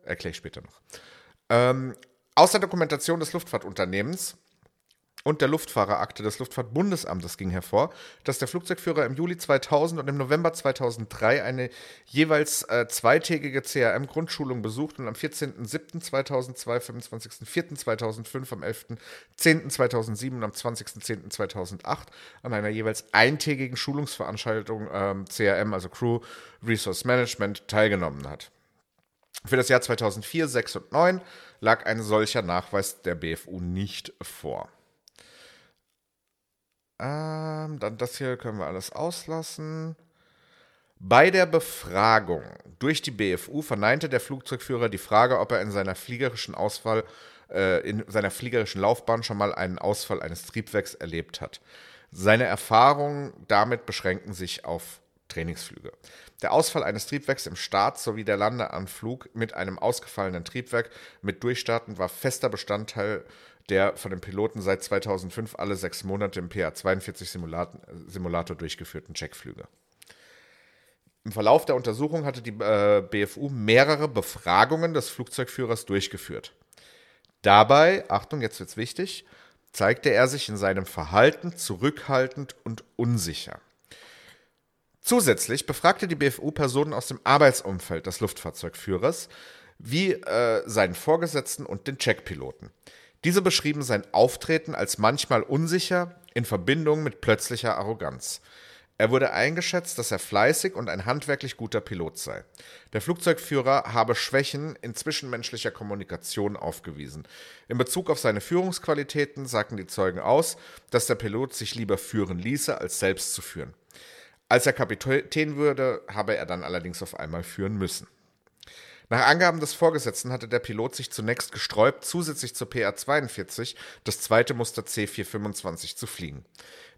Erkläre ich später noch. Ähm, aus der Dokumentation des Luftfahrtunternehmens und der Luftfahrerakte des Luftfahrtbundesamtes ging hervor, dass der Flugzeugführer im Juli 2000 und im November 2003 eine jeweils äh, zweitägige CRM-Grundschulung besucht und am 14.07.2002, 25.04.2005, am 11.10.2007 und am 20.10.2008 an einer jeweils eintägigen Schulungsveranstaltung ähm, CRM, also Crew Resource Management, teilgenommen hat. Für das Jahr 2004, 6 und 9 lag ein solcher Nachweis der BFU nicht vor. Ähm, dann das hier können wir alles auslassen. Bei der Befragung durch die BFU verneinte der Flugzeugführer die Frage, ob er in seiner fliegerischen Ausfall, äh, in seiner fliegerischen Laufbahn schon mal einen Ausfall eines Triebwerks erlebt hat. Seine Erfahrungen damit beschränken sich auf Trainingsflüge. Der Ausfall eines Triebwerks im Start sowie der Landeanflug mit einem ausgefallenen Triebwerk mit Durchstarten war fester Bestandteil der von den Piloten seit 2005 alle sechs Monate im PA-42-Simulator durchgeführten Checkflüge. Im Verlauf der Untersuchung hatte die äh, BFU mehrere Befragungen des Flugzeugführers durchgeführt. Dabei, Achtung, jetzt wird's wichtig, zeigte er sich in seinem Verhalten zurückhaltend und unsicher. Zusätzlich befragte die BFU Personen aus dem Arbeitsumfeld des Luftfahrzeugführers, wie äh, seinen Vorgesetzten und den Checkpiloten. Diese beschrieben sein Auftreten als manchmal unsicher in Verbindung mit plötzlicher Arroganz. Er wurde eingeschätzt, dass er fleißig und ein handwerklich guter Pilot sei. Der Flugzeugführer habe Schwächen in zwischenmenschlicher Kommunikation aufgewiesen. In Bezug auf seine Führungsqualitäten sagten die Zeugen aus, dass der Pilot sich lieber führen ließe, als selbst zu führen. Als er Kapitän würde, habe er dann allerdings auf einmal führen müssen. Nach Angaben des Vorgesetzten hatte der Pilot sich zunächst gesträubt, zusätzlich zur PA-42 das zweite Muster C425 zu fliegen.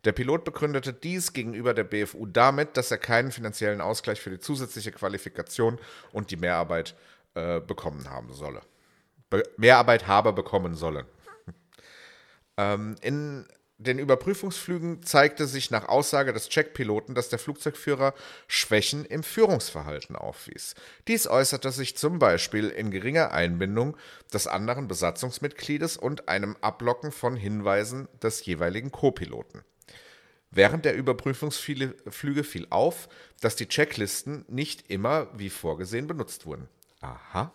Der Pilot begründete dies gegenüber der BFU damit, dass er keinen finanziellen Ausgleich für die zusätzliche Qualifikation und die Mehrarbeit äh, bekommen haben solle. Be Mehrarbeit habe bekommen sollen. ähm, in den Überprüfungsflügen zeigte sich nach Aussage des Checkpiloten, dass der Flugzeugführer Schwächen im Führungsverhalten aufwies. Dies äußerte sich zum Beispiel in geringer Einbindung des anderen Besatzungsmitgliedes und einem Ablocken von Hinweisen des jeweiligen Co-Piloten. Während der Überprüfungsflüge fiel auf, dass die Checklisten nicht immer wie vorgesehen benutzt wurden. Aha.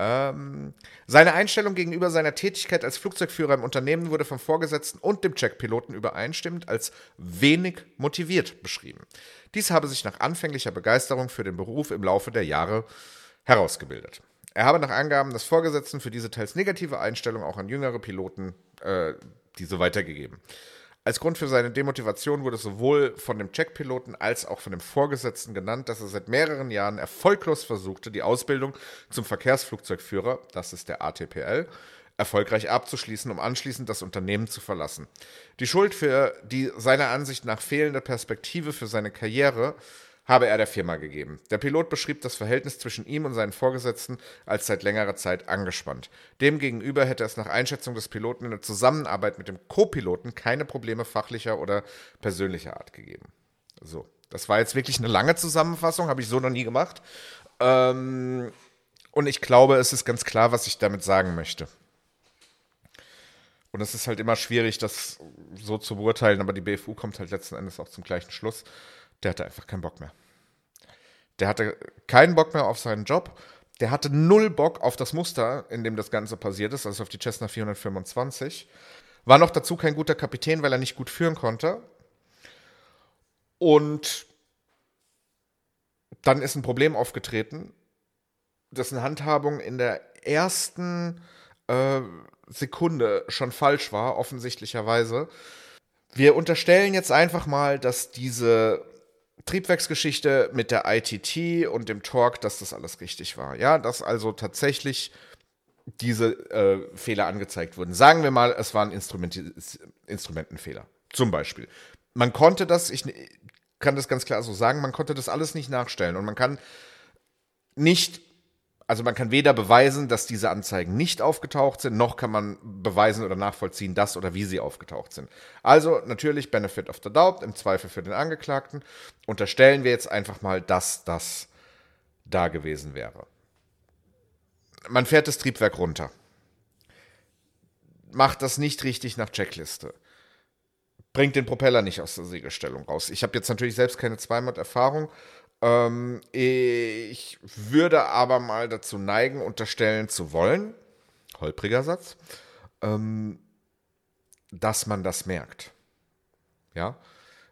Ähm, seine Einstellung gegenüber seiner Tätigkeit als Flugzeugführer im Unternehmen wurde vom Vorgesetzten und dem Checkpiloten übereinstimmend als wenig motiviert beschrieben. Dies habe sich nach anfänglicher Begeisterung für den Beruf im Laufe der Jahre herausgebildet. Er habe nach Angaben des Vorgesetzten für diese teils negative Einstellung auch an jüngere Piloten äh, diese weitergegeben. Als Grund für seine Demotivation wurde sowohl von dem Checkpiloten als auch von dem Vorgesetzten genannt, dass er seit mehreren Jahren erfolglos versuchte, die Ausbildung zum Verkehrsflugzeugführer, das ist der ATPL, erfolgreich abzuschließen, um anschließend das Unternehmen zu verlassen. Die Schuld für die seiner Ansicht nach fehlende Perspektive für seine Karriere habe er der Firma gegeben. Der Pilot beschrieb das Verhältnis zwischen ihm und seinen Vorgesetzten als seit längerer Zeit angespannt. Demgegenüber hätte es nach Einschätzung des Piloten in der Zusammenarbeit mit dem Co-Piloten keine Probleme fachlicher oder persönlicher Art gegeben. So, das war jetzt wirklich eine lange Zusammenfassung, habe ich so noch nie gemacht. Ähm, und ich glaube, es ist ganz klar, was ich damit sagen möchte. Und es ist halt immer schwierig, das so zu beurteilen, aber die BFU kommt halt letzten Endes auch zum gleichen Schluss der hatte einfach keinen Bock mehr. Der hatte keinen Bock mehr auf seinen Job. Der hatte null Bock auf das Muster, in dem das Ganze passiert ist, also auf die Cessna 425. War noch dazu kein guter Kapitän, weil er nicht gut führen konnte. Und dann ist ein Problem aufgetreten, dessen Handhabung in der ersten äh, Sekunde schon falsch war, offensichtlicherweise. Wir unterstellen jetzt einfach mal, dass diese Triebwerksgeschichte mit der ITT und dem Torque, dass das alles richtig war. Ja, dass also tatsächlich diese äh, Fehler angezeigt wurden. Sagen wir mal, es waren Instrument Instrumentenfehler. Zum Beispiel. Man konnte das, ich kann das ganz klar so sagen, man konnte das alles nicht nachstellen und man kann nicht also man kann weder beweisen, dass diese Anzeigen nicht aufgetaucht sind, noch kann man beweisen oder nachvollziehen, dass oder wie sie aufgetaucht sind. Also natürlich Benefit of the Doubt, im Zweifel für den Angeklagten. Unterstellen wir jetzt einfach mal, dass das da gewesen wäre. Man fährt das Triebwerk runter. Macht das nicht richtig nach Checkliste. Bringt den Propeller nicht aus der Siegelstellung raus. Ich habe jetzt natürlich selbst keine Zweimod-Erfahrung, ähm, ich würde aber mal dazu neigen, unterstellen zu wollen, holpriger Satz, ähm, dass man das merkt. Ja,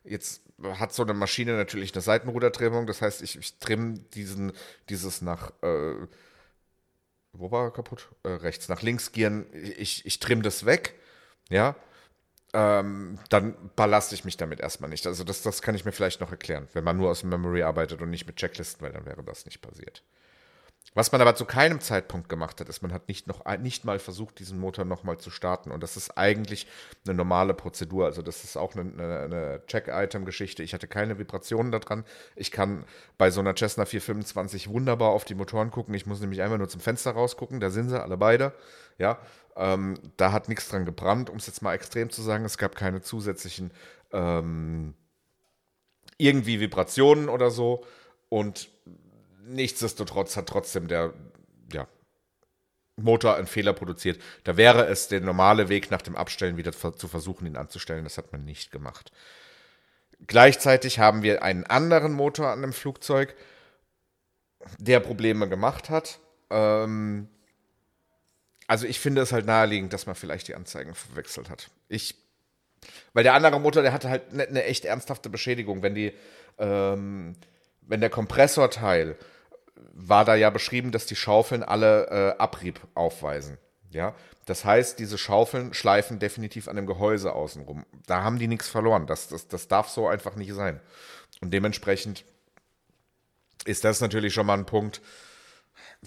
jetzt hat so eine Maschine natürlich eine Seitenrudertrimmung, das heißt, ich, ich trimme diesen, dieses nach, äh, wo war er kaputt? Äh, rechts, nach links gieren, ich, ich trimme das weg, ja, ähm, dann ballaste ich mich damit erstmal nicht. Also das, das kann ich mir vielleicht noch erklären, wenn man nur aus Memory arbeitet und nicht mit Checklisten, weil dann wäre das nicht passiert. Was man aber zu keinem Zeitpunkt gemacht hat, ist, man hat nicht, noch, nicht mal versucht, diesen Motor nochmal zu starten. Und das ist eigentlich eine normale Prozedur. Also das ist auch eine, eine, eine Check-Item-Geschichte. Ich hatte keine Vibrationen daran. Ich kann bei so einer Cessna 425 wunderbar auf die Motoren gucken. Ich muss nämlich einmal nur zum Fenster rausgucken. Da sind sie, alle beide. Ja, ähm, da hat nichts dran gebrannt, um es jetzt mal extrem zu sagen. Es gab keine zusätzlichen ähm, irgendwie Vibrationen oder so. Und nichtsdestotrotz hat trotzdem der ja, Motor einen Fehler produziert. Da wäre es der normale Weg nach dem Abstellen wieder zu versuchen, ihn anzustellen. Das hat man nicht gemacht. Gleichzeitig haben wir einen anderen Motor an dem Flugzeug, der Probleme gemacht hat. Ähm, also ich finde es halt naheliegend, dass man vielleicht die Anzeigen verwechselt hat. Ich Weil der andere Motor, der hatte halt eine ne echt ernsthafte Beschädigung. Wenn die, ähm, wenn der Kompressorteil war da ja beschrieben, dass die Schaufeln alle äh, Abrieb aufweisen. Ja, das heißt, diese Schaufeln schleifen definitiv an dem Gehäuse außenrum. Da haben die nichts verloren. Das, das, das darf so einfach nicht sein. Und dementsprechend ist das natürlich schon mal ein Punkt,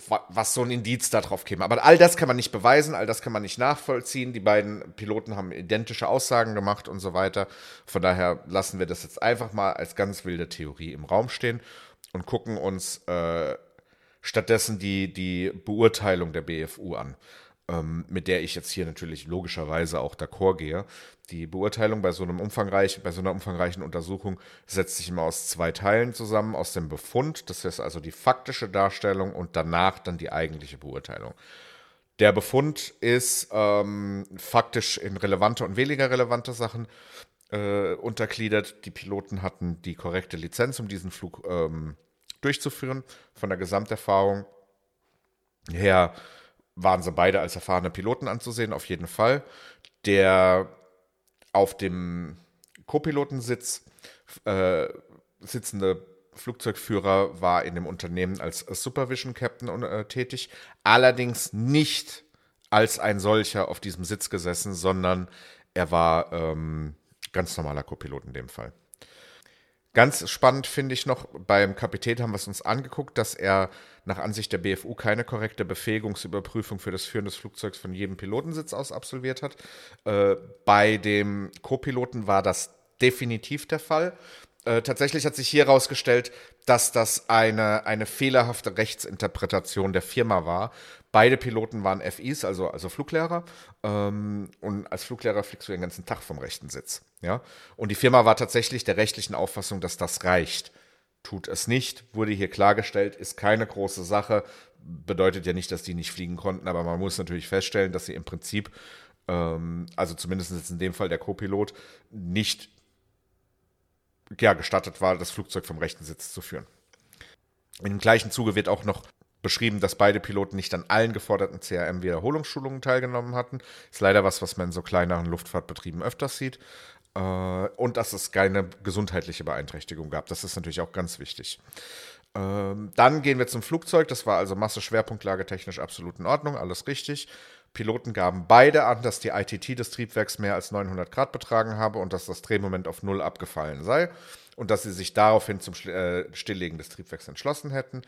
was so ein Indiz darauf käme. Aber all das kann man nicht beweisen, all das kann man nicht nachvollziehen. Die beiden Piloten haben identische Aussagen gemacht und so weiter. Von daher lassen wir das jetzt einfach mal als ganz wilde Theorie im Raum stehen und gucken uns äh, stattdessen die, die Beurteilung der BFU an mit der ich jetzt hier natürlich logischerweise auch d'accord gehe. Die Beurteilung bei so einem umfangreichen, bei so einer umfangreichen Untersuchung setzt sich immer aus zwei Teilen zusammen, aus dem Befund, das ist also die faktische Darstellung und danach dann die eigentliche Beurteilung. Der Befund ist ähm, faktisch in relevante und weniger relevante Sachen äh, untergliedert. Die Piloten hatten die korrekte Lizenz, um diesen Flug ähm, durchzuführen. Von der Gesamterfahrung her waren sie beide als erfahrene Piloten anzusehen, auf jeden Fall. Der auf dem Co-Pilotensitz äh, sitzende Flugzeugführer war in dem Unternehmen als Supervision Captain äh, tätig, allerdings nicht als ein solcher auf diesem Sitz gesessen, sondern er war ähm, ganz normaler Co-Pilot in dem Fall. Ganz spannend finde ich noch, beim Kapitän haben wir es uns angeguckt, dass er nach Ansicht der BFU keine korrekte Befähigungsüberprüfung für das Führen des Flugzeugs von jedem Pilotensitz aus absolviert hat. Äh, bei dem Co-Piloten war das definitiv der Fall. Äh, tatsächlich hat sich hier herausgestellt, dass das eine, eine fehlerhafte Rechtsinterpretation der Firma war. Beide Piloten waren FIs, also, also Fluglehrer. Ähm, und als Fluglehrer fliegst du den ganzen Tag vom rechten Sitz. Ja? Und die Firma war tatsächlich der rechtlichen Auffassung, dass das reicht. Tut es nicht, wurde hier klargestellt, ist keine große Sache. Bedeutet ja nicht, dass die nicht fliegen konnten, aber man muss natürlich feststellen, dass sie im Prinzip, ähm, also zumindest jetzt in dem Fall der Co-Pilot, nicht ja, gestattet war, das Flugzeug vom rechten Sitz zu führen. Dem gleichen Zuge wird auch noch beschrieben, dass beide Piloten nicht an allen geforderten CRM-Wiederholungsschulungen teilgenommen hatten. Ist leider was, was man in so kleineren Luftfahrtbetrieben öfters sieht. Äh, und dass es keine gesundheitliche Beeinträchtigung gab. Das ist natürlich auch ganz wichtig. Ähm, dann gehen wir zum Flugzeug. Das war also Masse, Schwerpunktlage technisch absolut in Ordnung, alles richtig. Piloten gaben beide an, dass die ITT des Triebwerks mehr als 900 Grad betragen habe und dass das Drehmoment auf Null abgefallen sei und dass sie sich daraufhin zum äh, Stilllegen des Triebwerks entschlossen hätten.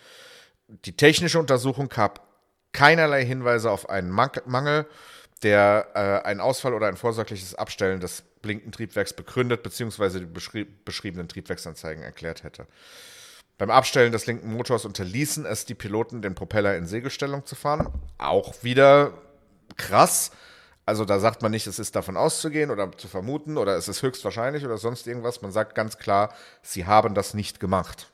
Die technische Untersuchung gab keinerlei Hinweise auf einen Mangel, der äh, einen Ausfall oder ein vorsorgliches Abstellen des blinkenden Triebwerks begründet bzw. die beschrie beschriebenen Triebwerksanzeigen erklärt hätte. Beim Abstellen des linken Motors unterließen es die Piloten, den Propeller in Segelstellung zu fahren. Auch wieder krass. Also da sagt man nicht, es ist davon auszugehen oder zu vermuten oder es ist höchstwahrscheinlich oder sonst irgendwas. Man sagt ganz klar, sie haben das nicht gemacht.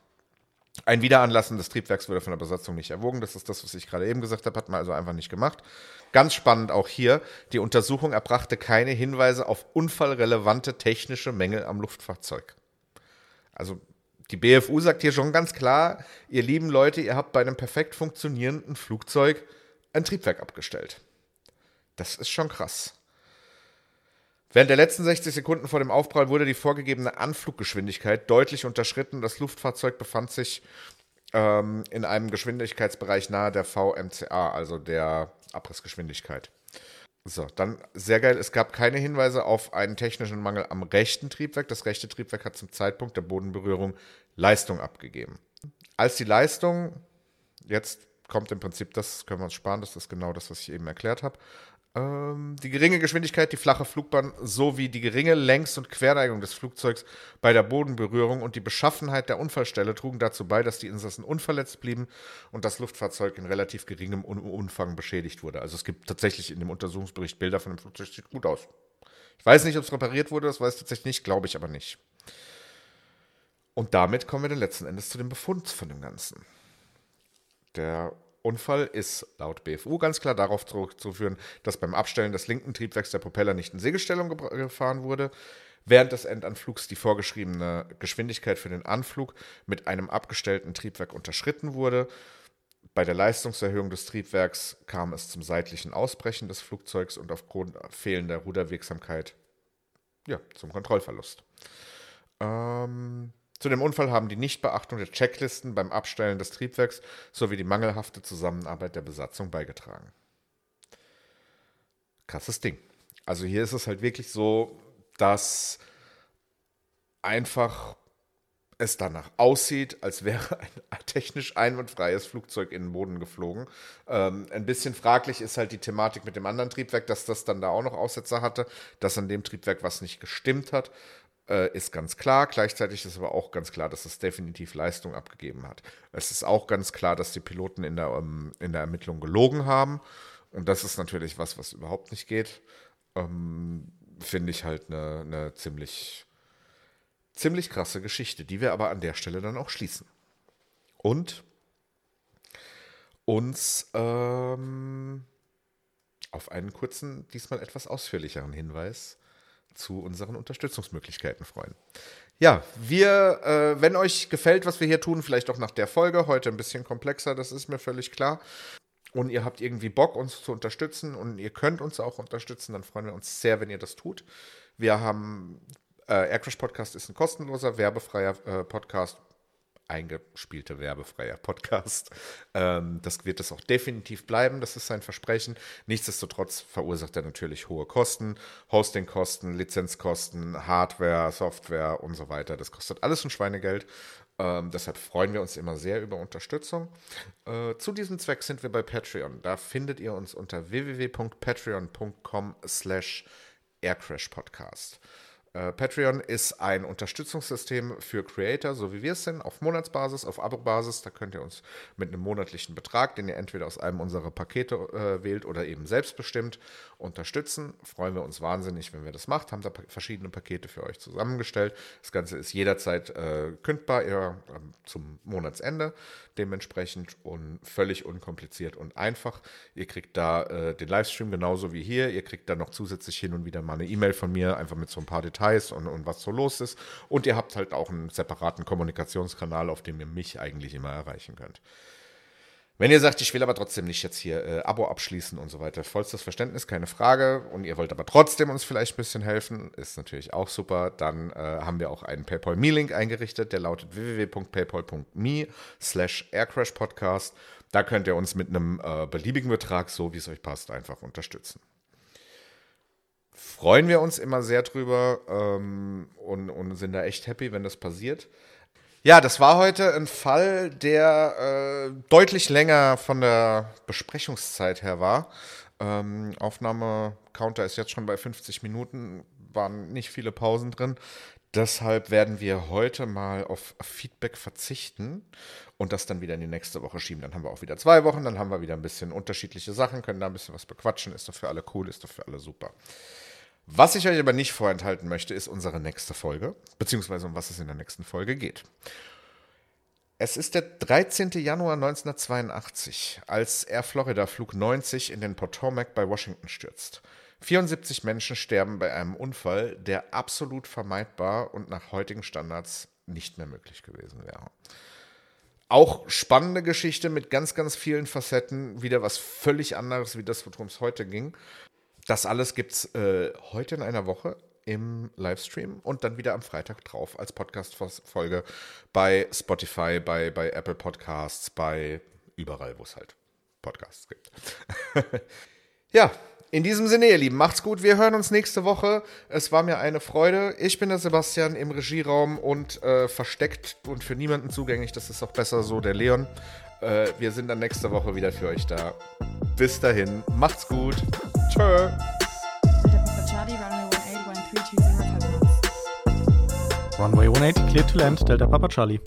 Ein Wiederanlassen des Triebwerks wurde von der Besatzung nicht erwogen. Das ist das, was ich gerade eben gesagt habe, hat man also einfach nicht gemacht. Ganz spannend auch hier, die Untersuchung erbrachte keine Hinweise auf unfallrelevante technische Mängel am Luftfahrzeug. Also die BFU sagt hier schon ganz klar, ihr lieben Leute, ihr habt bei einem perfekt funktionierenden Flugzeug ein Triebwerk abgestellt. Das ist schon krass. Während der letzten 60 Sekunden vor dem Aufprall wurde die vorgegebene Anfluggeschwindigkeit deutlich unterschritten. Das Luftfahrzeug befand sich ähm, in einem Geschwindigkeitsbereich nahe der VMCA, also der Abrissgeschwindigkeit. So, dann sehr geil. Es gab keine Hinweise auf einen technischen Mangel am rechten Triebwerk. Das rechte Triebwerk hat zum Zeitpunkt der Bodenberührung Leistung abgegeben. Als die Leistung, jetzt kommt im Prinzip das, können wir uns sparen, das ist genau das, was ich eben erklärt habe. Ähm, die geringe Geschwindigkeit, die flache Flugbahn sowie die geringe Längs- und Querneigung des Flugzeugs bei der Bodenberührung und die Beschaffenheit der Unfallstelle trugen dazu bei, dass die Insassen unverletzt blieben und das Luftfahrzeug in relativ geringem Umfang beschädigt wurde. Also es gibt tatsächlich in dem Untersuchungsbericht Bilder von dem Flugzeug, sieht gut aus. Ich weiß nicht, ob es repariert wurde, das weiß ich tatsächlich nicht, glaube ich aber nicht. Und damit kommen wir dann letzten Endes zu dem Befund von dem Ganzen. Der Unfall ist laut BFU ganz klar darauf zurückzuführen, dass beim Abstellen des linken Triebwerks der Propeller nicht in Segelstellung gefahren wurde, während des Endanflugs die vorgeschriebene Geschwindigkeit für den Anflug mit einem abgestellten Triebwerk unterschritten wurde. Bei der Leistungserhöhung des Triebwerks kam es zum seitlichen Ausbrechen des Flugzeugs und aufgrund fehlender Ruderwegsamkeit ja, zum Kontrollverlust. Ähm, zu dem Unfall haben die Nichtbeachtung der Checklisten beim Abstellen des Triebwerks sowie die mangelhafte Zusammenarbeit der Besatzung beigetragen. Krasses Ding. Also hier ist es halt wirklich so, dass einfach es danach aussieht, als wäre ein technisch einwandfreies Flugzeug in den Boden geflogen. Ähm, ein bisschen fraglich ist halt die Thematik mit dem anderen Triebwerk, dass das dann da auch noch Aussetzer hatte, dass an dem Triebwerk was nicht gestimmt hat äh, ist ganz klar. Gleichzeitig ist aber auch ganz klar, dass es definitiv Leistung abgegeben hat. Es ist auch ganz klar, dass die Piloten in der, ähm, in der Ermittlung gelogen haben. Und das ist natürlich was, was überhaupt nicht geht. Ähm, Finde ich halt eine, eine ziemlich, ziemlich krasse Geschichte, die wir aber an der Stelle dann auch schließen. Und uns ähm, auf einen kurzen, diesmal etwas ausführlicheren Hinweis zu unseren Unterstützungsmöglichkeiten freuen. Ja, wir, äh, wenn euch gefällt, was wir hier tun, vielleicht auch nach der Folge, heute ein bisschen komplexer, das ist mir völlig klar. Und ihr habt irgendwie Bock, uns zu unterstützen und ihr könnt uns auch unterstützen, dann freuen wir uns sehr, wenn ihr das tut. Wir haben, äh, Aircrash Podcast ist ein kostenloser, werbefreier äh, Podcast eingespielte werbefreier Podcast. Ähm, das wird es auch definitiv bleiben, das ist sein Versprechen. Nichtsdestotrotz verursacht er natürlich hohe Kosten, Hostingkosten, Lizenzkosten, Hardware, Software und so weiter. Das kostet alles ein Schweinegeld. Ähm, deshalb freuen wir uns immer sehr über Unterstützung. Äh, zu diesem Zweck sind wir bei Patreon. Da findet ihr uns unter www.patreon.com slash aircrashpodcast. Äh, Patreon ist ein Unterstützungssystem für Creator, so wie wir es sind, auf Monatsbasis, auf Abo-Basis. Da könnt ihr uns mit einem monatlichen Betrag, den ihr entweder aus einem unserer Pakete äh, wählt oder eben selbstbestimmt, unterstützen. Freuen wir uns wahnsinnig, wenn wir das macht. Haben da verschiedene Pakete für euch zusammengestellt. Das Ganze ist jederzeit äh, kündbar, eher äh, zum Monatsende dementsprechend und völlig unkompliziert und einfach. Ihr kriegt da äh, den Livestream genauso wie hier. Ihr kriegt da noch zusätzlich hin und wieder mal eine E-Mail von mir, einfach mit so ein paar Details Details und, und was so los ist. Und ihr habt halt auch einen separaten Kommunikationskanal, auf dem ihr mich eigentlich immer erreichen könnt. Wenn ihr sagt, ich will aber trotzdem nicht jetzt hier äh, Abo abschließen und so weiter, vollstes Verständnis, keine Frage. Und ihr wollt aber trotzdem uns vielleicht ein bisschen helfen, ist natürlich auch super. Dann äh, haben wir auch einen PayPal Me-Link eingerichtet, der lautet www.paypal.me slash aircrashpodcast. Da könnt ihr uns mit einem äh, beliebigen Betrag, so wie es euch passt, einfach unterstützen freuen wir uns immer sehr drüber ähm, und, und sind da echt happy, wenn das passiert. Ja, das war heute ein Fall, der äh, deutlich länger von der Besprechungszeit her war. Ähm, Aufnahme-Counter ist jetzt schon bei 50 Minuten, waren nicht viele Pausen drin. Deshalb werden wir heute mal auf Feedback verzichten und das dann wieder in die nächste Woche schieben. Dann haben wir auch wieder zwei Wochen, dann haben wir wieder ein bisschen unterschiedliche Sachen, können da ein bisschen was bequatschen. Ist doch für alle cool, ist doch für alle super. Was ich euch aber nicht vorenthalten möchte, ist unsere nächste Folge, beziehungsweise um was es in der nächsten Folge geht. Es ist der 13. Januar 1982, als Air Florida Flug 90 in den Potomac bei Washington stürzt. 74 Menschen sterben bei einem Unfall, der absolut vermeidbar und nach heutigen Standards nicht mehr möglich gewesen wäre. Auch spannende Geschichte mit ganz, ganz vielen Facetten, wieder was völlig anderes wie das, worum es heute ging. Das alles gibt es äh, heute in einer Woche im Livestream und dann wieder am Freitag drauf als Podcast-Folge bei Spotify, bei, bei Apple Podcasts, bei überall, wo es halt Podcasts gibt. ja, in diesem Sinne, ihr Lieben, macht's gut. Wir hören uns nächste Woche. Es war mir eine Freude. Ich bin der Sebastian im Regieraum und äh, versteckt und für niemanden zugänglich. Das ist auch besser so, der Leon. Äh, wir sind dann nächste Woche wieder für euch da. Bis dahin, macht's gut. Tschö. Runway 18, clear to land, Delta Papa Charlie.